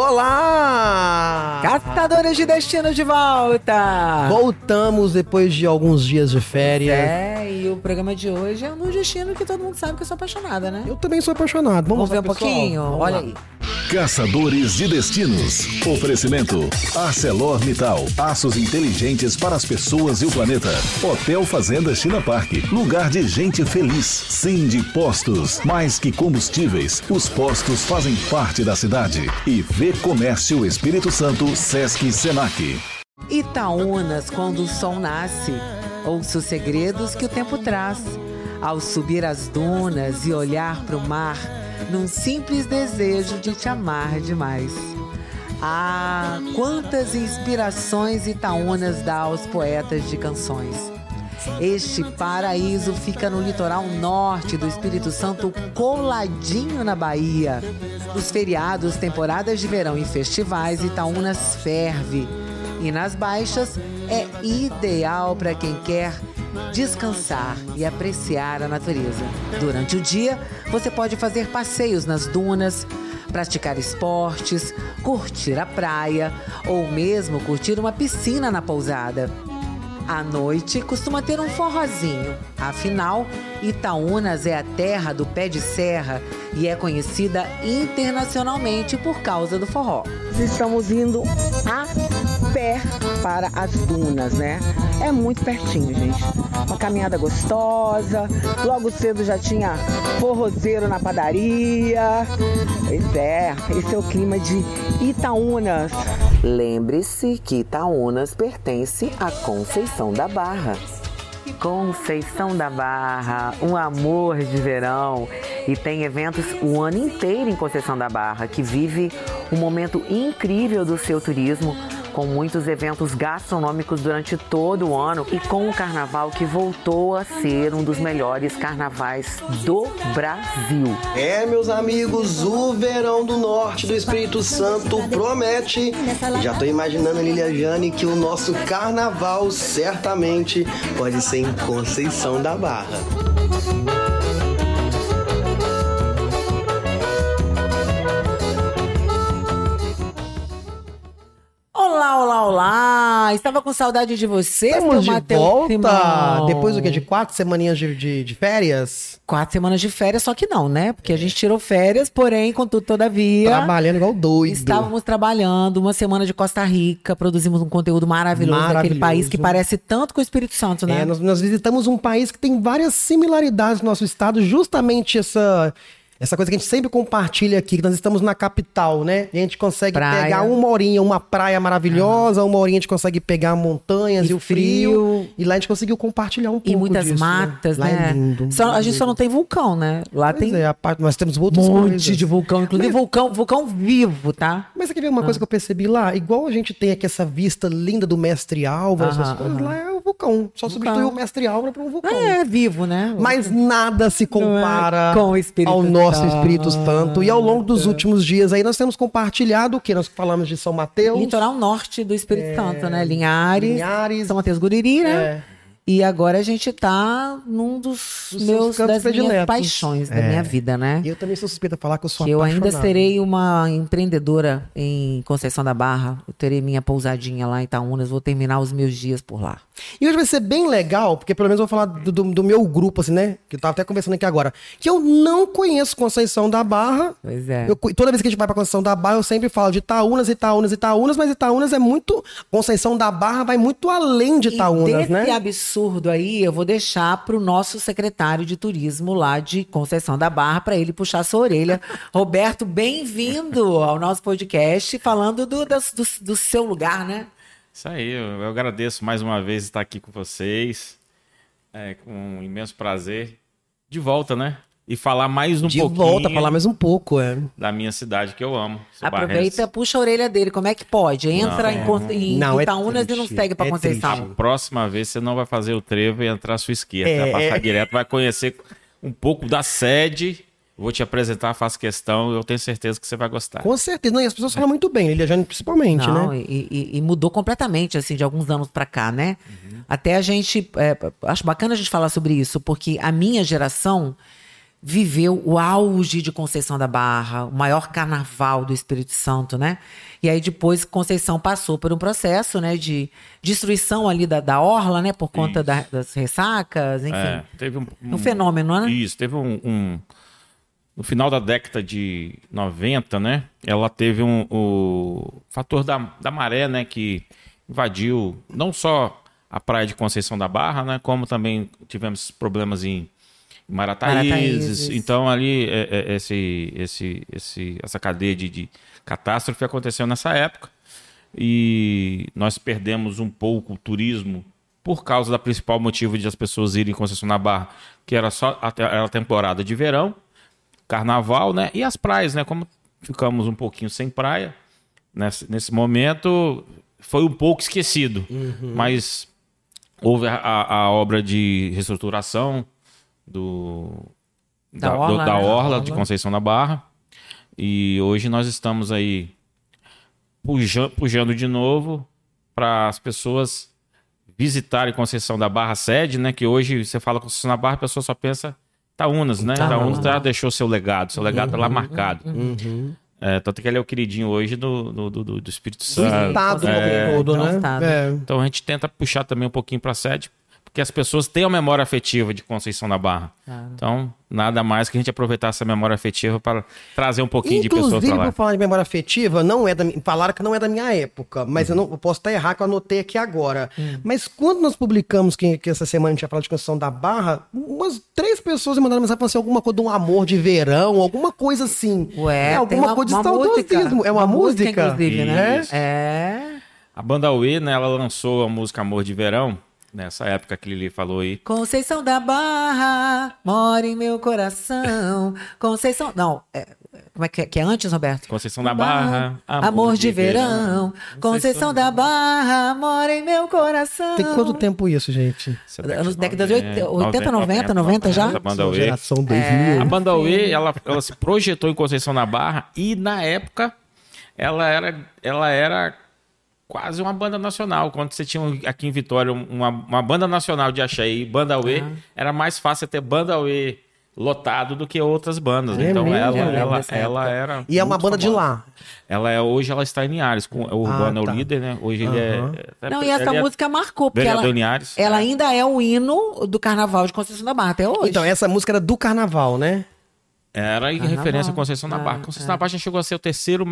Olá! Caçadores de Destino de volta! Voltamos depois de alguns dias de férias. É, e o programa de hoje é um destino que todo mundo sabe que eu sou apaixonada, né? Eu também sou apaixonado. Vamos, Vamos ver um pessoal? pouquinho? Vamos Olha lá. aí. Caçadores de Destinos. Oferecimento. ArcelorMittal. Aços inteligentes para as pessoas e o planeta. Hotel Fazenda China Park. Lugar de gente feliz. Cindy Postos. Mais que combustíveis, os postos fazem parte da cidade. E V Comércio Espírito Santo, Sesc Senac. Itaúnas, quando o sol nasce. Ouça os segredos que o tempo traz. Ao subir as dunas e olhar para o mar, num simples desejo de te amar demais. Ah, quantas inspirações Itaúnas dá aos poetas de canções. Este paraíso fica no litoral norte do Espírito Santo, coladinho na Bahia. Nos feriados, temporadas de verão e festivais, Itaúnas ferve. E nas baixas é ideal para quem quer descansar e apreciar a natureza. Durante o dia, você pode fazer passeios nas dunas, praticar esportes, curtir a praia ou mesmo curtir uma piscina na pousada. À noite costuma ter um forrozinho. Afinal, Itaúnas é a terra do pé de serra e é conhecida internacionalmente por causa do forró. Estamos indo a pé para as dunas, né? É muito pertinho, gente. Uma caminhada gostosa. Logo cedo já tinha forrozeiro na padaria. Pois é, esse é o clima de Itaúnas. Lembre-se que Itaúnas pertence à Conceição da Barra. Conceição da Barra, um amor de verão. E tem eventos o ano inteiro em Conceição da Barra, que vive um momento incrível do seu turismo, com muitos eventos gastronômicos durante todo o ano e com o carnaval que voltou a ser um dos melhores carnavais do Brasil. É, meus amigos, o verão do norte do Espírito Santo promete. Já tô imaginando, Lilia Jane, que o nosso carnaval certamente pode ser em Conceição da Barra. Olá! Estava com saudade de você, Estamos de Matheus volta Simão. depois do que? De quatro semaninhas de, de, de férias? Quatro semanas de férias, só que não, né? Porque a gente tirou férias, porém, contudo, todavia. Trabalhando igual doido. Estávamos trabalhando uma semana de Costa Rica, produzimos um conteúdo maravilhoso, daquele Maravilhoso. país que parece tanto com o Espírito Santo, né? É, nós, nós visitamos um país que tem várias similaridades no nosso estado, justamente essa. Essa coisa que a gente sempre compartilha aqui, que nós estamos na capital, né? E a gente consegue Praia. pegar uma horinha, uma praia maravilhosa, uma horinha a gente consegue pegar montanhas e, E o frio, frio. E lá a gente conseguiu compartilhar um pouco E muitas disso, matas, Lá né? é lindo. Só- a gente só não tem vulcão, né? Lá Pois tem é, parte, nós temos um outras monte coisas. de vulcão, inclusive vulcão, vulcão vivo, tá? Mas você quer ver uma Ah. coisa que eu percebi lá? Igual a gente tem aqui essa vista linda do Mestre Álvaro, essas coisas, lá é o vulcão. Só substituiu o Mestre Álvaro por um vulcão. É, vivo, né? Mas nada se compara Não é com o Espírito ao nosso Santo. Espírito Santo. E ao longo dos últimos dias aí nós temos compartilhado o que? Nós falamos de São Mateus. Litoral norte do Espírito Santo, né? Linhares, Linhares. São Mateus Guriri, né? É. E agora a gente tá num dos, meus das minhas paixões da É. minha vida, né? E eu também sou suspeita de falar que eu sou Que eu ainda serei uma empreendedora em Conceição da Barra. Eu terei minha pousadinha lá em Itaúnas. Vou terminar os meus dias por lá. E hoje vai ser bem legal, porque pelo menos eu vou falar do, do- do meu grupo, assim, né? Que eu tava até conversando aqui agora. Que eu não conheço Conceição da Barra. Pois é. Eu toda vez que a gente vai pra Conceição da Barra, eu sempre falo de Itaúnas, Itaúnas, Itaúnas, mas Itaúnas é muito. Conceição da Barra vai muito além de Itaúnas, e né? absurdo aí, eu vou deixar pro nosso secretário de turismo lá de Conceição da Barra para ele puxar sua orelha. Roberto, bem-vindo ao nosso podcast, falando do, das- do, do seu lugar, né? Isso aí, eu, eu agradeço mais uma vez estar aqui com vocês. É, com um imenso prazer. De volta, né? E falar mais um de pouquinho volta, falar mais um pouco, é. da minha cidade que eu amo. Aproveita, puxa a orelha dele. Como é que pode? Entra Não, em, Con- em não, é Itaúnas e não segue para é Conceição. triste. Próxima vez você não vai fazer o trevo e entrar à sua esquerda. É, vai passar é. direto, vai conhecer um pouco da sede. Vou te apresentar, faço questão. Eu tenho certeza que você vai gostar. Com certeza. Não, e as pessoas falam muito bem, Lilia Jane principalmente, Não, né? e, e- e mudou completamente, assim, de alguns anos pra cá, né? Uhum. Até a gente. é, acho bacana a gente falar sobre isso, porque a minha geração viveu o auge de Conceição da Barra, o maior carnaval do Espírito Santo, né? E aí depois Conceição passou por um processo, né, de destruição ali da, da orla, né, por conta da, das ressacas, enfim. É, teve um, um, fenômeno, né? Isso, teve um, um, no final da década de 90, né? Ela teve um, o fator da, da maré, né, que invadiu não só a praia de Conceição da Barra, né, como também tivemos problemas em Marataízes. Marataízes. Então ali é, é, esse, esse, esse, essa cadeia de, de catástrofe aconteceu nessa época e nós perdemos um pouco o turismo por causa da principal motivo de as pessoas irem em Conceição da Barra, que era só a, era a temporada de verão, carnaval, né? E as praias, né? Como ficamos um pouquinho sem praia nesse, nesse momento, foi um pouco esquecido. Uhum. Mas houve a, a, obra de reestruturação do, da, da Orla, do, da né? Orla de Conceição da Barra. E hoje nós estamos aí pujando, pujando de novo para as pessoas visitarem Conceição da Barra sede, né? Que hoje você fala Conceição da Barra, a pessoa só pensa Taúnas, né? Taúnas já deixou seu legado, seu legado uhum, tá lá marcado. Uhum. É, tanto que ele é o queridinho hoje do, do, do, do Espírito Santo. Do estado é, todo, né? É. Então a gente tenta puxar também um pouquinho para a sede, porque as pessoas têm a memória afetiva de Conceição da Barra. Claro. Então, nada mais que a gente aproveitar essa memória afetiva para trazer um pouquinho Inclusive, de pessoas para lá. por falar de memória afetiva, não é da falaram que não é da minha época, mas uhum. eu não eu posso estar errado que eu anotei aqui agora. Uhum. Mas quando nós publicamos que, que essa semana a gente ia falar de Conceição da Barra, umas três pessoas me mandaram mensagem falando assim, alguma coisa de um amor de verão, alguma coisa assim. Ué, é, alguma uma, coisa de saudosismo. É uma, uma música, música, inclusive, né? É. A banda UE, né, ela lançou a música Amor de Verão nessa época que ele falou aí. Conceição da Barra, mora em meu coração. Conceição. Não, é, como é que, é? que é antes, Roberto? Conceição da Barra, amor, amor de, de, verão. verão. Conceição da Barra, mora em meu coração. Tem quanto tempo isso, gente? Nos décadas de 80, 90, 90, 90 já? A banda. Geração 2000. É. A banda UE, ela, ela se projetou em Conceição da Barra e na época ela era, ela era quase uma banda nacional. Quando você tinha aqui em Vitória uma, uma banda nacional de axé e banda UE, uhum. era mais fácil ter banda UE lotado do que outras bandas. É então mesmo? ela, ela, ela era. E é uma banda famosa. de lá. Ela é hoje ela está em Linhares, com o Urbano ah, tá. é o líder, né? Hoje uhum. ele é. Não, e essa é música marcou, porque ela, ela ainda é o hino do Carnaval de Conceição da Barra até hoje. Então, essa música era do Carnaval, né? Era em Carnaval. referência a Conceição da Barra. Conceição é. da Barra já chegou a ser o terceiro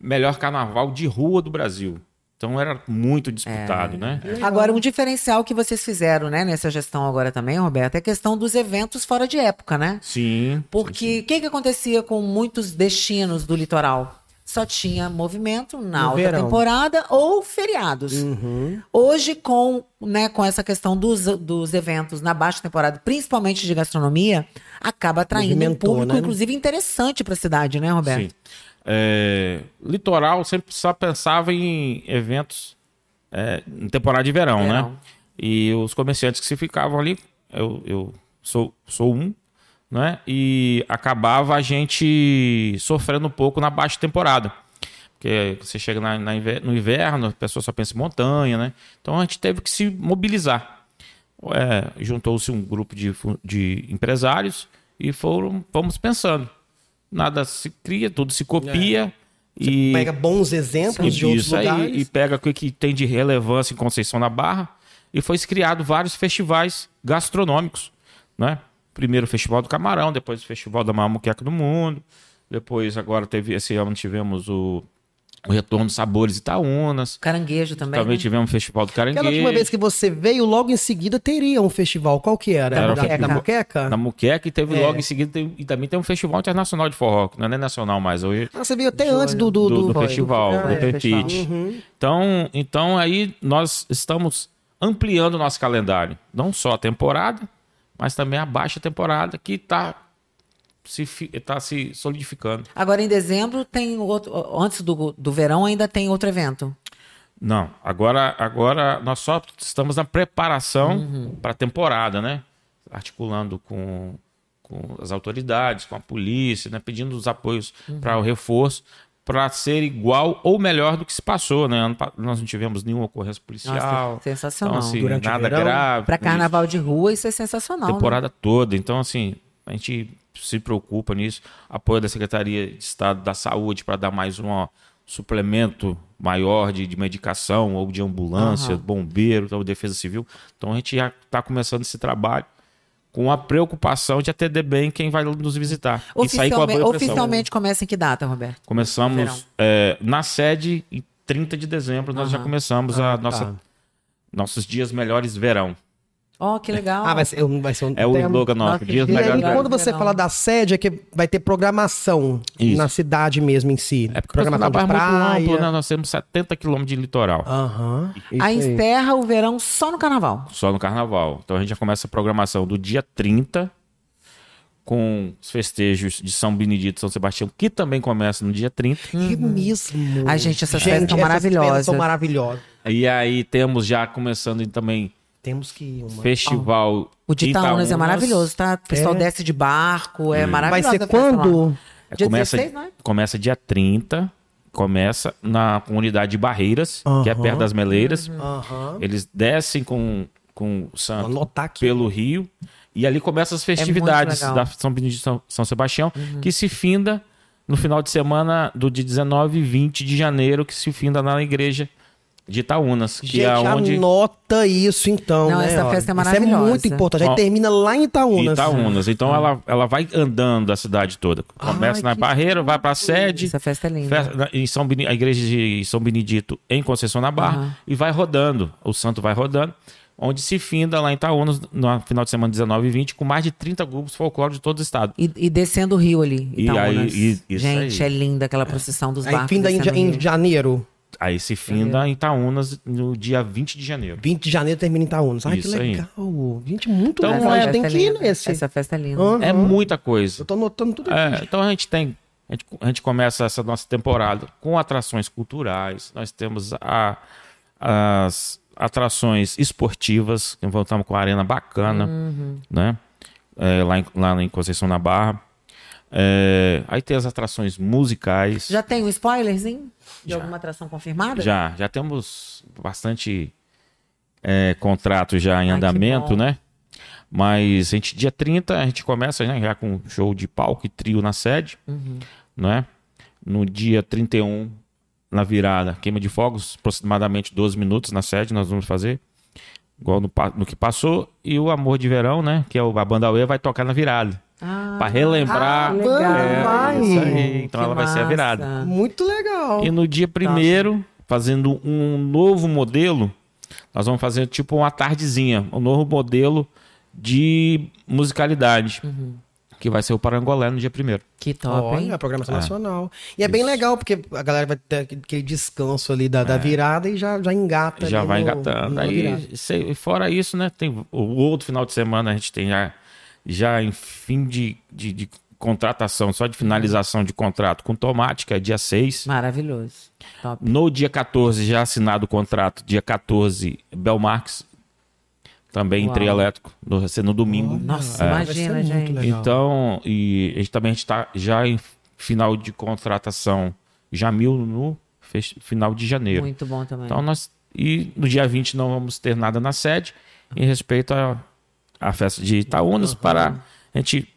melhor carnaval de rua do Brasil. Então era muito disputado, é. né? Agora, um diferencial que vocês fizeram, né, nessa gestão agora também, Roberto, é a questão dos eventos fora de época, né? Sim. Porque o que, que acontecia com muitos destinos do litoral? Só tinha movimento na no alta verão. temporada ou feriados. Uhum. Hoje, com, né, com essa questão dos, dos eventos na baixa temporada, principalmente de gastronomia, acaba atraindo um público, né? inclusive, interessante para a cidade, né, Roberto? Sim. É, litoral sempre só pensava em eventos é, em temporada de verão, né? verão, né? E os comerciantes que se ficavam ali, eu, eu sou, sou um, né? E acabava a gente sofrendo um pouco na baixa temporada. Porque você chega na, na no inverno, a pessoa só pensa em montanha, né? Então a gente teve que se mobilizar. É, Juntou-se um grupo de, de empresários e foram, fomos pensando nada se cria, tudo se copia. É. E pega bons exemplos de outros isso lugares. Aí, e pega o que tem de relevância em Conceição da Barra. E foi criado vários festivais gastronômicos, né? Primeiro o Festival do Camarão, depois o Festival da Maior Muqueca do Mundo. Depois, agora teve esse ano tivemos o o Retorno dos Sabores Itaúnas. Caranguejo também. Também né? tivemos um festival do Caranguejo. Aquela última vez que você veio, logo em seguida teria um festival. Qual que era? Era, era na Muqueca? Na Muqueca e teve é. logo em seguida. Tem, e também tem um festival internacional de forró, que não é nem nacional mais hoje. Ah, você veio até antes do, do, do, do festival, do, ah, é, Pepite. Uhum. Então, então aí nós estamos ampliando o nosso calendário. Não só a temporada, mas também a baixa temporada, que está está se solidificando. Agora em dezembro tem outro, antes do, do verão ainda tem outro evento. Não, agora agora nós só estamos na preparação uhum. para a temporada, né? Articulando com, com as autoridades, com a polícia, né? pedindo os apoios uhum. para o reforço, para ser igual ou melhor do que se passou, né? Nós não tivemos nenhuma ocorrência policial. Nossa, sensacional. Então, assim, Durante nada grave. Para carnaval de rua, isso é sensacional. Temporada né? toda. Então, assim, a gente se preocupa nisso. Apoio da Secretaria de Estado da Saúde para dar mais um suplemento maior de, de medicação ou de ambulância, Aham. bombeiro, ou defesa civil. Então a gente já está começando esse trabalho com a preocupação de atender bem quem vai nos visitar. E sair com a Oficialmente, oficialmente começa em que data, Roberto? Começamos é, na sede em 30 de dezembro, nós já Aham. começamos a Ah, nossa, tá. nossos dias melhores verão. Ó, que legal. Ah, vai ser, vai ser um É o tema. slogan nosso, Nossa, dias E aí, quando você fala da sede, é que vai ter programação Isso. na cidade mesmo em si. É porque programação o de é muito praia. amplo, né? Nós temos 70 quilômetros de litoral. Aham. isso Aí encerra o verão só no carnaval. Só no carnaval. Então a gente já começa a programação do dia 30, com os festejos de São Benedito e São Sebastião, que também começa no dia 30. Que mesmo. Ai, gente, essas Gente, festas são essas maravilhosas. festas são maravilhosas. E aí temos já começando também Temos que ir uma. festival. O de Itaúnas é maravilhoso, tá? O pessoal É. desce de barco, é Vai maravilhoso. ser quando? É, Dia começa, 16, não é? começa dia 30, começa na comunidade de Barreiras, que é perto das Meleiras. Eles descem com, com o santo pelo rio. E ali começam as festividades legal. da São Benedito e São, São Sebastião, que se finda no final de semana do dia 19 e 20 de janeiro, que se finda na igreja de Itaúnas, que Gente, é onde anota isso então, Não, né? essa ó. festa é Isso é maravilhosa. muito importante. Aí termina lá em Itaúnas. Itaúnas. Então ela, ela vai andando a cidade toda. Começa Ai, na Barreira, vai pra sede, Essa festa é linda. Festa- em São Beni- a igreja de São Benedito em Conceição na Barra e vai rodando, o santo vai rodando, onde se finda lá em Itaúnas no final de semana 19 e 20 com mais de 30 grupos folclóricos de todo o estado. E, e descendo o rio ali. E Itaúnas. aí- e- isso Gente, aí. é linda aquela procissão dos Aí barcos. fim da em, em janeiro. Aí se finda em Itaúnas no dia 20 de janeiro. 20 de janeiro termina em Itaúnas. Ai, Isso que aí. legal. Gente, muito Então, legal. A é- tem Essa que ir linda. nesse. Essa festa é linda. Aham. É muita coisa. Eu tô anotando tudo aqui. É, então a gente tem. A gente, a gente começa essa nossa temporada com atrações culturais. Nós temos a- as atrações esportivas, que voltamos com a arena bacana, né? É, lá, em, lá em Conceição na Barra. É, aí tem as atrações musicais. Já tem um spoilerzinho de Já. alguma atração confirmada? Já, já temos bastante é, contratos já em Ai, andamento, né? Mas a gente, dia 30 a gente começa né, já com show de palco e trio na sede, Uhum. né? No dia 31, na virada, queima de fogos, aproximadamente 12 minutos na sede nós vamos fazer, igual no, no que passou. E o Amor de Verão, né? Que é o, a banda UE, vai tocar na virada. Ah, Pra relembrar. ah, legal. É, Vai. isso aí. Então Que ela vai ser a virada. massa. Muito legal. E no dia primeiro, fazendo um novo modelo, nós vamos fazer tipo uma tardezinha, um novo modelo de musicalidade, que vai ser o Parangolé no dia primeiro. Que top, hein? Olha, a programação nacional. E é bem legal, porque a galera vai ter aquele descanso ali da, da virada e já, já engata. É. Já ali vai no- engatando. virada. Aí, fora isso, né, tem o outro final de semana a gente tem já, já em fim de, de, de contratação, só de finalização de contrato com Tomate, que é dia 6. Maravilhoso. Top. No dia 14, já assinado o contrato, dia 14, Belmarx, também em trio elétrico, no, vai ser no domingo. Nossa, É. imagina, gente. legal. Então, e a gente também está já em final de contratação, Jamil no fech- final de janeiro. Muito bom também. Então nós e no dia 20 não vamos ter nada na sede em respeito à à festa de Itaúnas para a gente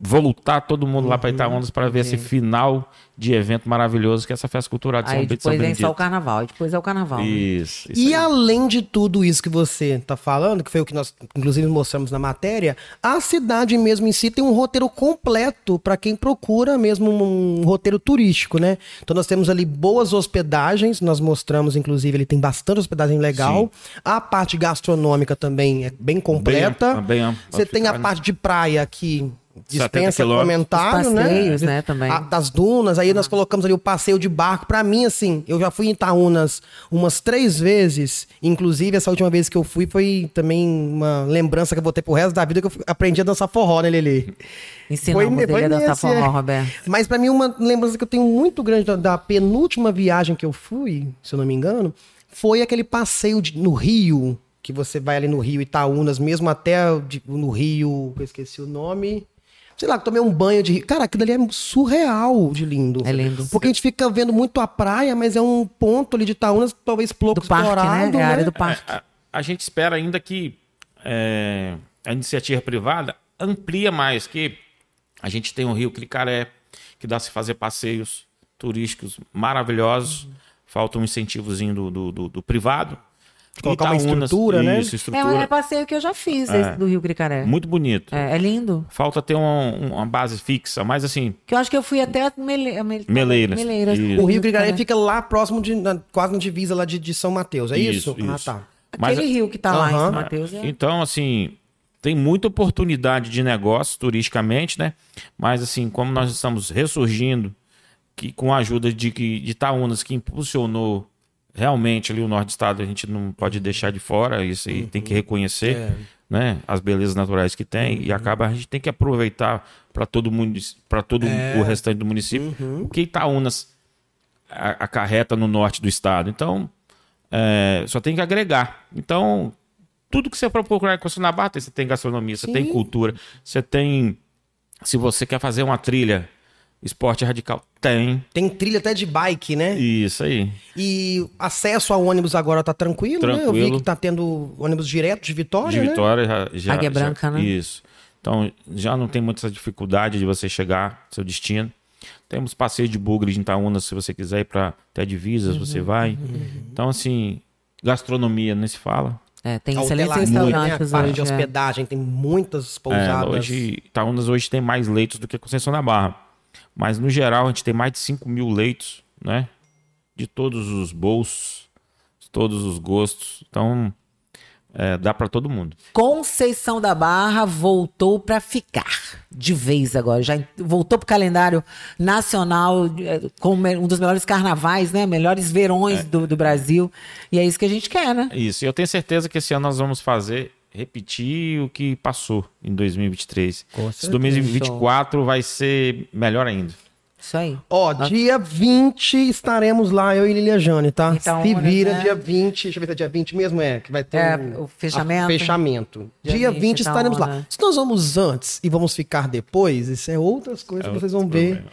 voltar todo mundo lá para Itaúnas para ver esse Sim. final de evento maravilhoso que é essa festa cultural de São Aí Bento e São depois vem só o carnaval. Depois é o carnaval. né? Isso, isso E aí. além de tudo isso que você tá falando, que foi o que nós inclusive mostramos na matéria, a cidade mesmo em si tem um roteiro completo para quem procura mesmo um roteiro turístico, né? Então nós temos ali boas hospedagens, nós mostramos inclusive ele tem bastante hospedagem legal. A parte gastronômica também é bem completa. Bem- bem Você tem a né? parte de praia que 70 dispensa comentário, Os né? passeios, né, também. A- das dunas, aí nós colocamos ali o passeio de barco. Pra mim, assim, eu já fui em Itaúnas umas três vezes. Inclusive, essa última vez que eu fui foi também uma lembrança que eu vou ter pro resto da vida que eu aprendi a dançar forró, né, Lelê? Ensinamos Foi- ele foi a dançar nesse, forró, é. Roberto. Mas pra mim, uma lembrança que eu tenho muito grande da, da penúltima viagem que eu fui, se eu não me engano, foi aquele passeio de- no Rio, que você vai ali no Rio Itaúnas, mesmo até no Rio, eu esqueci o nome. Sei lá, tomei um banho de rio. Cara, aquilo ali é surreal de lindo. É lindo. Porque a gente fica vendo muito a praia, mas é um ponto ali de Itaúnas, talvez pouco Do parque, né? explorado. É a área né? do parque. a, a gente espera ainda que é, a iniciativa privada amplia mais, que A gente tem o Rio Cricaré, que dá se fazer passeios turísticos maravilhosos. Falta um incentivozinho do, do, do- do privado. Colocar uma estrutura, né? Isso, É, estrutura. é passeio que eu já fiz, É. esse do Rio Cricaré. Muito bonito. É, é lindo. Falta ter um- uma base fixa, mas assim, Que eu acho que eu fui até Mele... Mele- Meleiras. Meleiras. Isso. O Rio Cricaré fica lá próximo, de, na- quase na divisa lá de, de São Mateus, é isso? Isso, Ah, tá. Mas- Aquele rio que tá lá em. São Mateus. É... Então, assim, tem muita oportunidade de negócio turisticamente, né? Mas, assim, como nós estamos ressurgindo, que com a ajuda de, que- de Itaúnas, que impulsionou realmente ali o norte do estado, a gente não pode deixar de fora, isso aí tem que reconhecer, É. né? As belezas naturais que tem, e acaba, a gente tem que aproveitar para todo mundo, para todo o restante do município, o que Itaúnas acarreta no norte do estado. Então, é, só tem que agregar. Então, tudo que você for procurar em na Barra, você tem gastronomia, você tem cultura, você tem. Se você quer fazer uma trilha, esporte radical, tem. Tem trilha até de bike, né? Isso aí. E acesso ao ônibus agora tá tranquilo, né? Eu vi Tranquilo. que tá tendo ônibus direto de Vitória, De né? Vitória já. já Águia já- Branca, né? Isso. Então, já não tem muita dificuldade de você chegar ao seu destino. Temos passeio de bugre de Itaúna, se você quiser ir para até divisas, Uhum, você vai. Então, assim, gastronomia, nem se fala. É, tem A excelentes né? A restaurantes parte hoje. de é. hospedagem, tem muitas É, pousadas. hoje, Itaúnas hoje tem mais leitos do que Conceição da Barra. Mas, no geral, a gente tem mais de 5 mil leitos, né? De todos os bolsos, de todos os gostos. Então, é, dá para todo mundo. Conceição da Barra voltou para ficar de vez agora. Já voltou pro calendário nacional eh, com me- um dos melhores carnavais, né? Melhores verões do, do Brasil. E é isso que a gente quer, né? Isso, e eu tenho certeza que esse ano nós vamos fazer, repetir o que passou em 2023. Com Esse 2024 vai ser melhor ainda. Isso aí. Ó, dia 20 estaremos lá, eu e Lilia Jane, tá? Então, Se vira, né? dia 20. Deixa eu ver se é dia 20 mesmo, é. Que vai ter É, um- o fechamento. fechamento. Dia Dia, 20 20 tá estaremos lá. né? Se nós vamos antes e vamos ficar depois, isso é outras coisas que vocês vão ver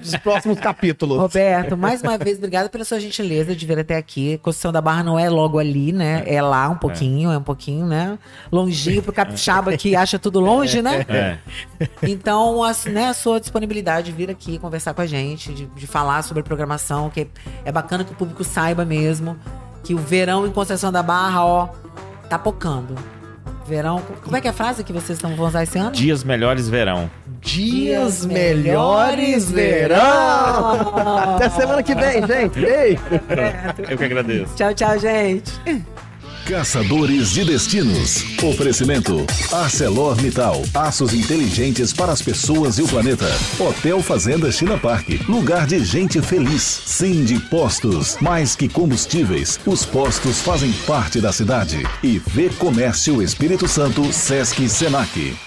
nos próximos capítulos. Roberto, mais uma vez, obrigada pela sua gentileza de vir até aqui. Conceição da Barra não é logo ali, né? É lá um pouquinho, é, um pouquinho, né? Longinho pro capixaba que acha tudo longe, né? É. Então, a, né, a sua disponibilidade de vir aqui conversar com a gente, de, de falar sobre a programação, que é bacana que o público saiba mesmo que o verão em Conceição da Barra, ó, tá pocando. Verão. Como é que é a frase que vocês estão, vão usar esse ano? Dias melhores verão. Dias melhores verão! Até semana que vem, gente. Beijo! Eu que agradeço. Tchau, tchau, gente. Caçadores de destinos. Oferecimento: ArcelorMittal. Aços inteligentes para as pessoas e o planeta. Hotel Fazenda China Park. Lugar de gente feliz. Sim de Postos. Mais que combustíveis, os postos fazem parte da cidade. E Vê Comércio Espírito Santo, Sesc Senac.